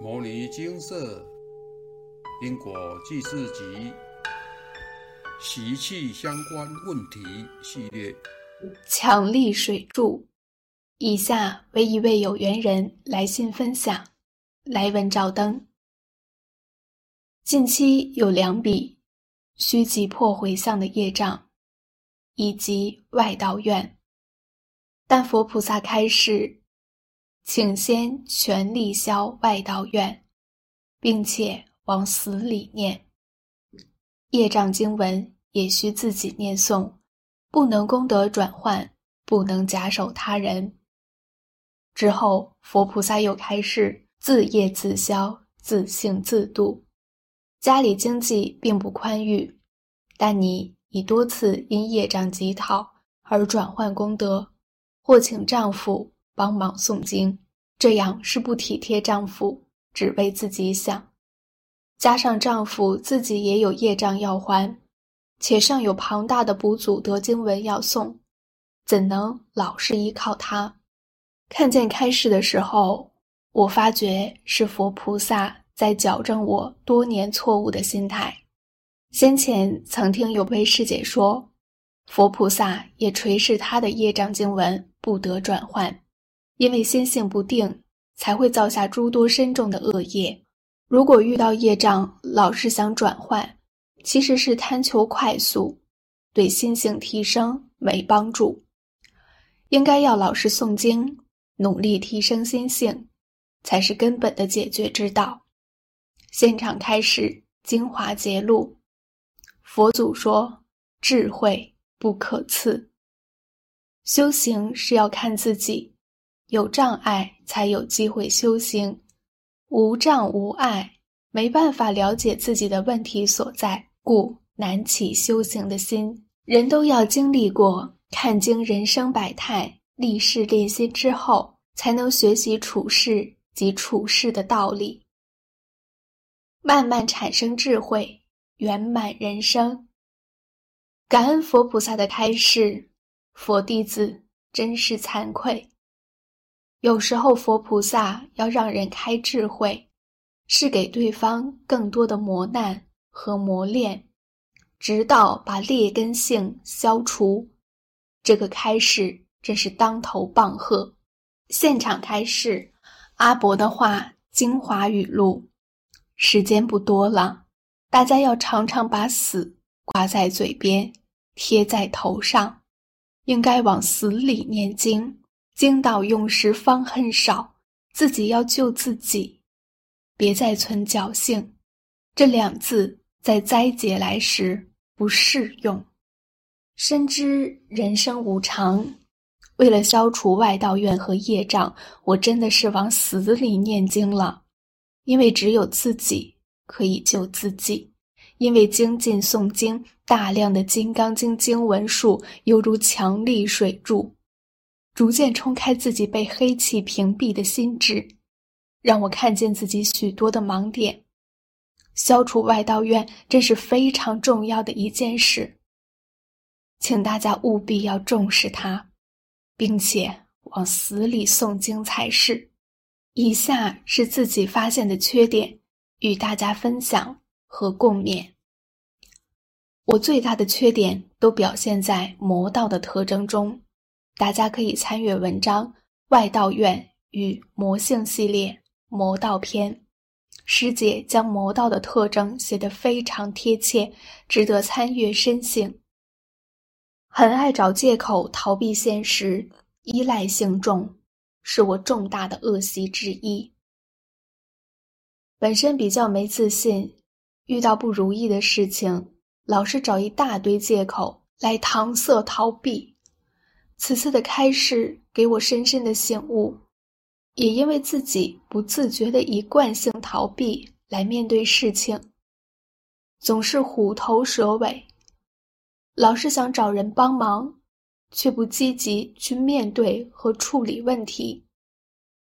《摩尼金色因果记事集》习气相关问题系列。强力水柱，以下为一位有缘人来信分享。来文照灯。近期有两笔需急迫回向的业障，以及外道愿，但佛菩萨开示。请先全力消外道愿，并且往死里念。业障经文也需自己念诵，不能功德转换，不能假手他人。之后，佛菩萨又开示：自业自消，自性自度。家里经济并不宽裕，但你已多次因业障乞讨而转换功德，或请丈夫。帮忙诵经，这样是不体贴丈夫，只为自己想。加上丈夫自己也有业障要还，且尚有庞大的补祖德经文要诵，怎能老是依靠他？看见开示的时候，我发觉是佛菩萨在矫正我多年错误的心态。先前曾听有位师姐说，佛菩萨也垂视他的业障经文不得转换。因为心性不定，才会造下诸多深重的恶业。如果遇到业障，老是想转换，其实是贪求快速，对心性提升没帮助。应该要老实诵经，努力提升心性，才是根本的解决之道。现场开始精华揭露，佛祖说：“智慧不可赐，修行是要看自己。”有障碍才有机会修行，无障无碍，没办法了解自己的问题所在，故难起修行的心。人都要经历过看经人生百态，历事练心之后，才能学习处事及处事的道理，慢慢产生智慧，圆满人生。感恩佛菩萨的开示，佛弟子真是惭愧。有时候，佛菩萨要让人开智慧，是给对方更多的磨难和磨练，直到把劣根性消除。这个开示真是当头棒喝！现场开示，阿伯的话精华语录。时间不多了，大家要常常把死挂在嘴边，贴在头上，应该往死里念经。经道用时方恨少，自己要救自己，别再存侥幸。这两字在灾劫来时不适用。深知人生无常，为了消除外道怨和业障，我真的是往死里念经了。因为只有自己可以救自己，因为精进诵经，大量的《金刚经》经文数犹如强力水柱。逐渐冲开自己被黑气屏蔽的心智，让我看见自己许多的盲点。消除外道怨，真是非常重要的一件事。请大家务必要重视它，并且往死里诵经才是。以下是自己发现的缺点，与大家分享和共勉。我最大的缺点都表现在魔道的特征中。大家可以参阅文章《外道院与魔性系列魔道篇》，师姐将魔道的特征写得非常贴切，值得参阅深省。很爱找借口逃避现实，依赖性重，是我重大的恶习之一。本身比较没自信，遇到不如意的事情，老是找一大堆借口来搪塞逃避。此次的开示给我深深的醒悟，也因为自己不自觉的以惯性逃避来面对事情，总是虎头蛇尾，老是想找人帮忙，却不积极去面对和处理问题，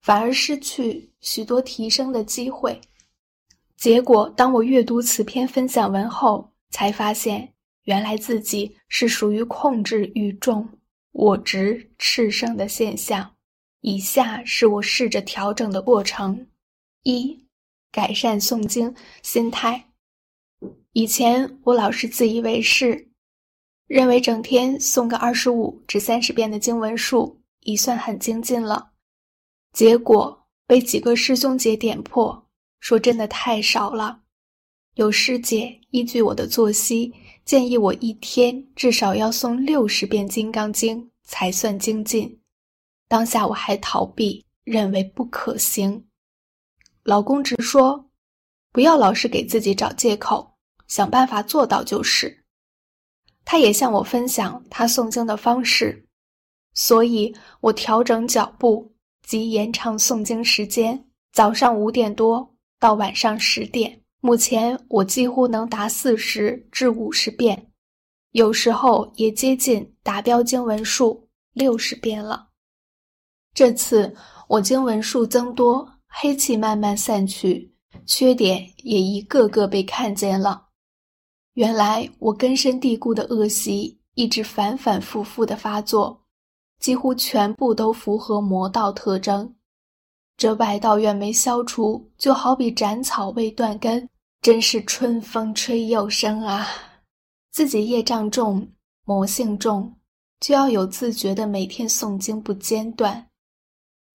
反而失去许多提升的机会。结果，当我阅读此篇分享文后，才发现原来自己是属于控制欲重。我执炽盛的现象，以下是我试着调整的过程：一、改善诵经心态。以前我老是自以为是，认为整天诵个二十五至三十遍的经文数已算很精进了，结果被几个师兄姐点破，说真的太少了。有师姐依据我的作息，建议我一天至少要诵六十遍《金刚经》才算精进。当下我还逃避，认为不可行。老公直说：“不要老是给自己找借口，想办法做到就是。”他也向我分享他诵经的方式，所以我调整脚步及延长诵经时间，早上五点多到晚上十点。目前我几乎能达四十至五十遍，有时候也接近达标经文数六十遍了。这次我经文数增多，黑气慢慢散去，缺点也一个个被看见了。原来我根深蒂固的恶习一直反反复复的发作，几乎全部都符合魔道特征。这外道愿没消除，就好比斩草未断根。真是春风吹又生啊！自己业障重、魔性重，就要有自觉的每天诵经不间断，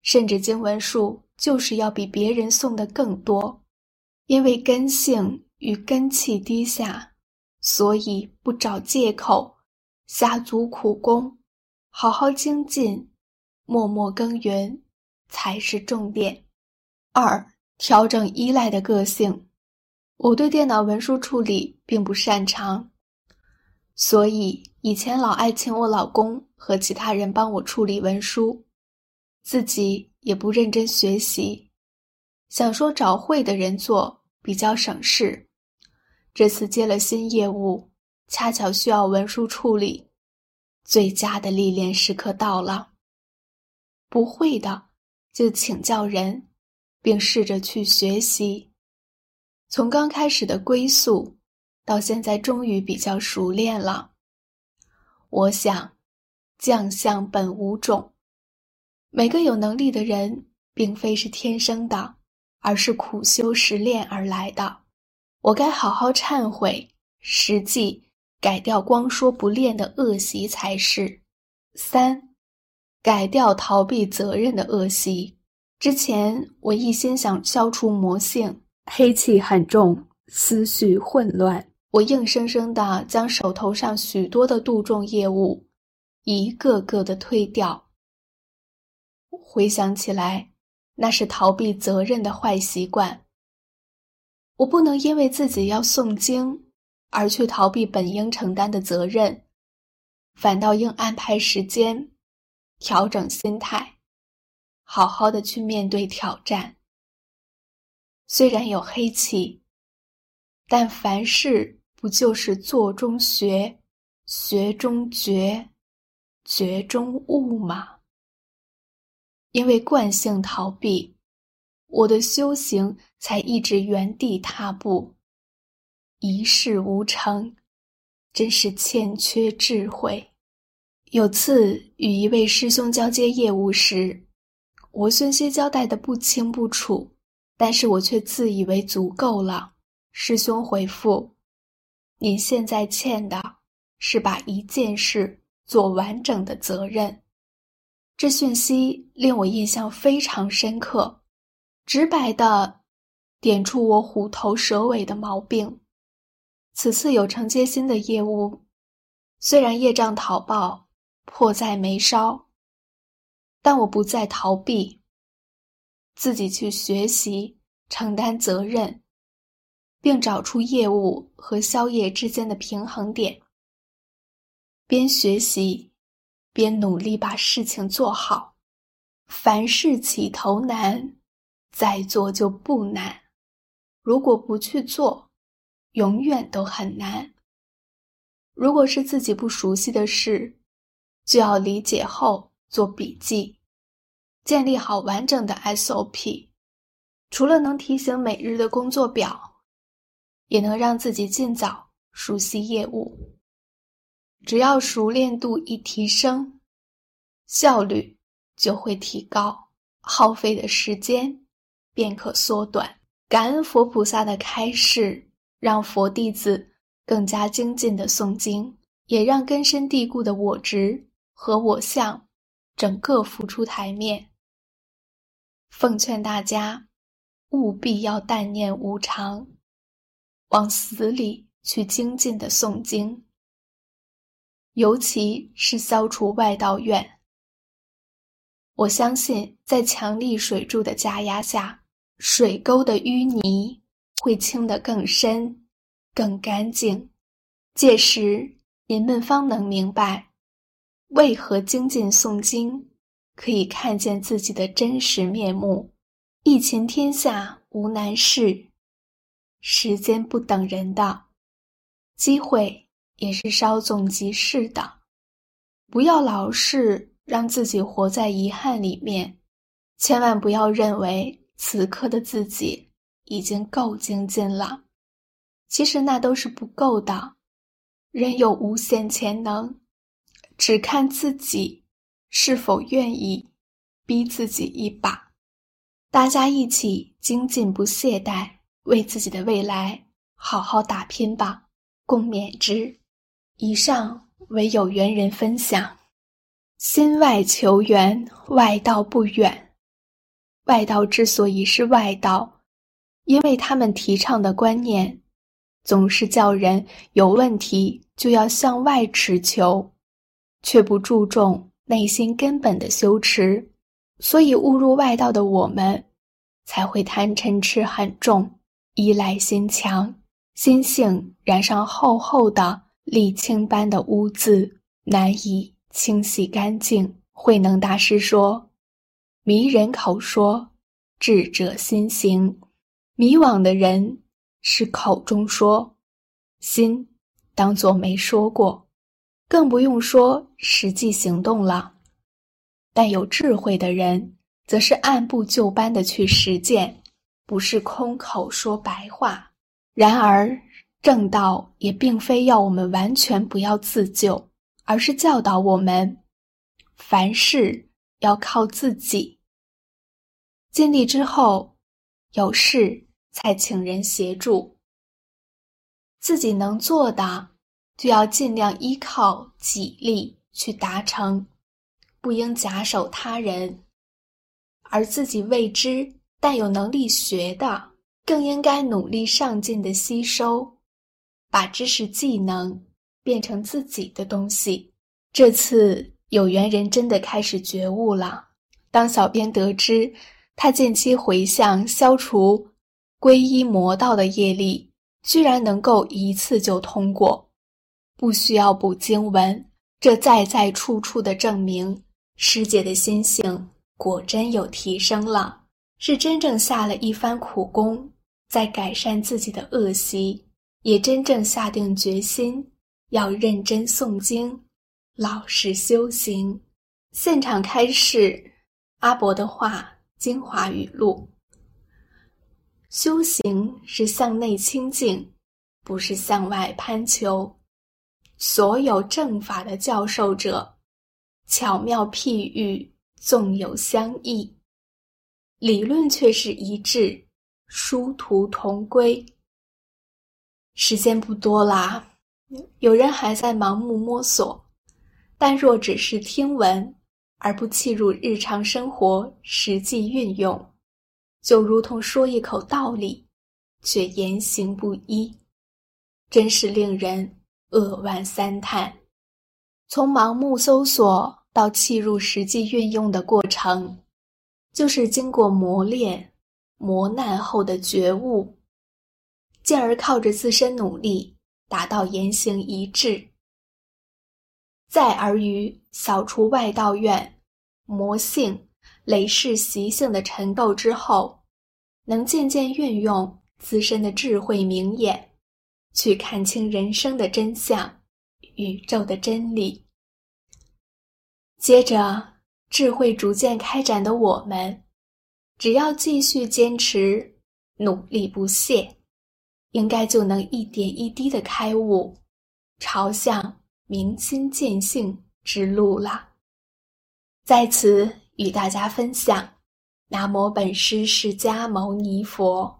甚至经文数就是要比别人诵的更多。因为根性与根气低下，所以不找借口，下足苦功，好好精进，默默耕耘才是重点。二、调整依赖的个性。我对电脑文书处理并不擅长，所以以前老爱请我老公和其他人帮我处理文书，自己也不认真学习，想说找会的人做比较省事。这次接了新业务，恰巧需要文书处理，最佳的历练时刻到了。不会的就请教人，并试着去学习。从刚开始的龟速，到现在终于比较熟练了。我想，将相本无种，每个有能力的人，并非是天生的，而是苦修实练而来的。我该好好忏悔，实际改掉光说不练的恶习才是。三，改掉逃避责任的恶习。之前我一心想消除魔性。黑气很重，思绪混乱。我硬生生的将手头上许多的度众业务一个个的推掉。回想起来，那是逃避责任的坏习惯。我不能因为自己要诵经而去逃避本应承担的责任，反倒应安排时间，调整心态，好好的去面对挑战。虽然有黑气，但凡事不就是做中学，学中觉，觉中悟吗？因为惯性逃避，我的修行才一直原地踏步，一事无成，真是欠缺智慧。有次与一位师兄交接业务时，我讯息交代的不清不楚。但是我却自以为足够了。师兄回复：“您现在欠的是把一件事做完整的责任。”这讯息令我印象非常深刻，直白的点出我虎头蛇尾的毛病。此次有承接新的业务，虽然业障讨报迫在眉梢，但我不再逃避。自己去学习，承担责任，并找出业务和宵夜之间的平衡点。边学习，边努力把事情做好。凡事起头难，再做就不难。如果不去做，永远都很难。如果是自己不熟悉的事，就要理解后做笔记。建立好完整的 SOP，除了能提醒每日的工作表，也能让自己尽早熟悉业务。只要熟练度一提升，效率就会提高，耗费的时间便可缩短。感恩佛菩萨的开示，让佛弟子更加精进的诵经，也让根深蒂固的我执和我相整个浮出台面。奉劝大家，务必要淡念无常，往死里去精进的诵经，尤其是消除外道怨。我相信，在强力水柱的加压下，水沟的淤泥会清得更深、更干净。届时，您们方能明白，为何精进诵经可以看见自己的真实面目。一勤天下无难事，时间不等人的，机会也是稍纵即逝的。不要老是。让自己活在遗憾里面，千万不要认为此刻的自己已经够精进了。其实那都是不够的。人有无限潜能，只看自己是否愿意逼自己一把。大家一起精进不懈怠，为自己的未来好好打拼吧，共勉之。以上为有缘人分享。心外求缘，外道不远。外道之所以是外道，因为他们提倡的观念，总是叫人有问题就要向外持求，却不注重内心根本的羞耻。所以误入外道的我们，才会贪嗔痴很重，依赖心强，心性染上厚厚的沥青般的污渍，难以。清洗干净。慧能大师说：“迷人口说，智者心行。迷惘的人是口中说，心当作没说过，更不用说实际行动了。但有智慧的人，则是按部就班的去实践，不是空口说白话。然而，正道也并非要我们完全不要自救。”而是教导我们，凡事要靠自己。尽力之后，有事才请人协助。自己能做的，就要尽量依靠己力去达成，不应假手他人。而自己未知但有能力学的，更应该努力上进的吸收，把知识技能。变成自己的东西。这次有缘人真的开始觉悟了。当小编得知他近期回向消除皈依魔道的业力，居然能够一次就通过，不需要补经文，这在在处处的证明师姐的心性果真有提升了，是真正下了一番苦功，在改善自己的恶习，也真正下定决心。要认真诵经，老实修行。现场开示阿伯的话精华语录：修行是向内清净，不是向外攀求。所有正法的教授者，巧妙譬喻，纵有相异，理论却是一致，殊途同归。时间不多啦。有人还在盲目摸索，但若只是听闻而不弃入日常生活实际运用，就如同说一口道理，却言行不一，真是令人扼腕三叹。从盲目搜索到契入实际运用的过程，就是经过磨练、磨难后的觉悟，进而靠着自身努力。达到言行一致，再而于扫除外道怨、魔性、累世习性的尘垢之后，能渐渐运用自身的智慧明眼，去看清人生的真相、宇宙的真理。接着，智慧逐渐开展的我们，只要继续坚持，努力不懈。应该就能一点一滴的开悟，朝向明心见性之路了。在此与大家分享：南无本师释迦牟尼佛。